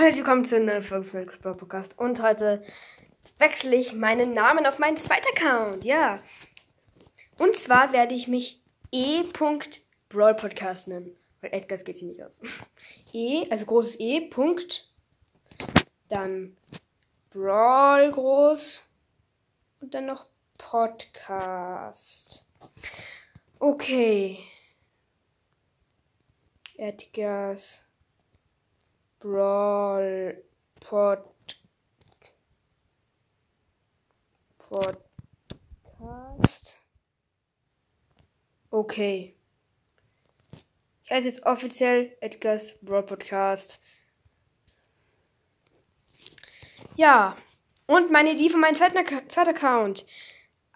Hallo, willkommen zu einer Folge von Xbox Podcast. Und heute wechsle ich meinen Namen auf meinen zweiten Account. Ja. Und zwar werde ich mich E. Brawl Podcast nennen. Weil Edgars geht hier nicht aus. E, also großes E. Punkt. Dann Brawl groß. Und dann noch Podcast. Okay. Edgars. Brawl Pod Podcast. Okay. Ich heiße jetzt offiziell Edgars Brawl Podcast. Ja. Und meine Idee von meinem zweiten, zweiten Account.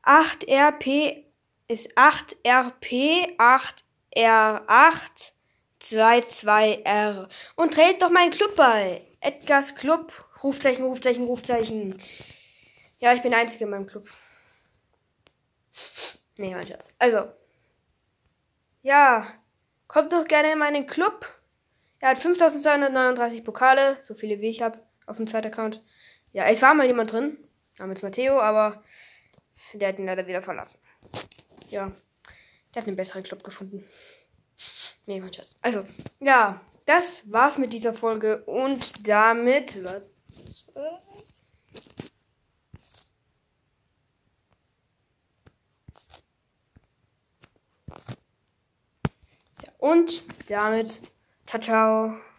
8RP ist 8RP 8R8 22R. Und trägt doch meinen Club bei. Edgars Club. Rufzeichen, Rufzeichen, Rufzeichen. Ja, ich bin der Einzige in meinem Club. Nee, mein Schatz. Also. Ja. Kommt doch gerne in meinen Club. Er hat 5239 Pokale. So viele wie ich habe. Auf dem zweiten Account. Ja, es war mal jemand drin. Namens Matteo, aber der hat ihn leider wieder verlassen. Ja. Der hat einen besseren Club gefunden. Nee, mein Schatz. Also, ja, das war's mit dieser Folge und damit. Und damit. Ciao, ciao.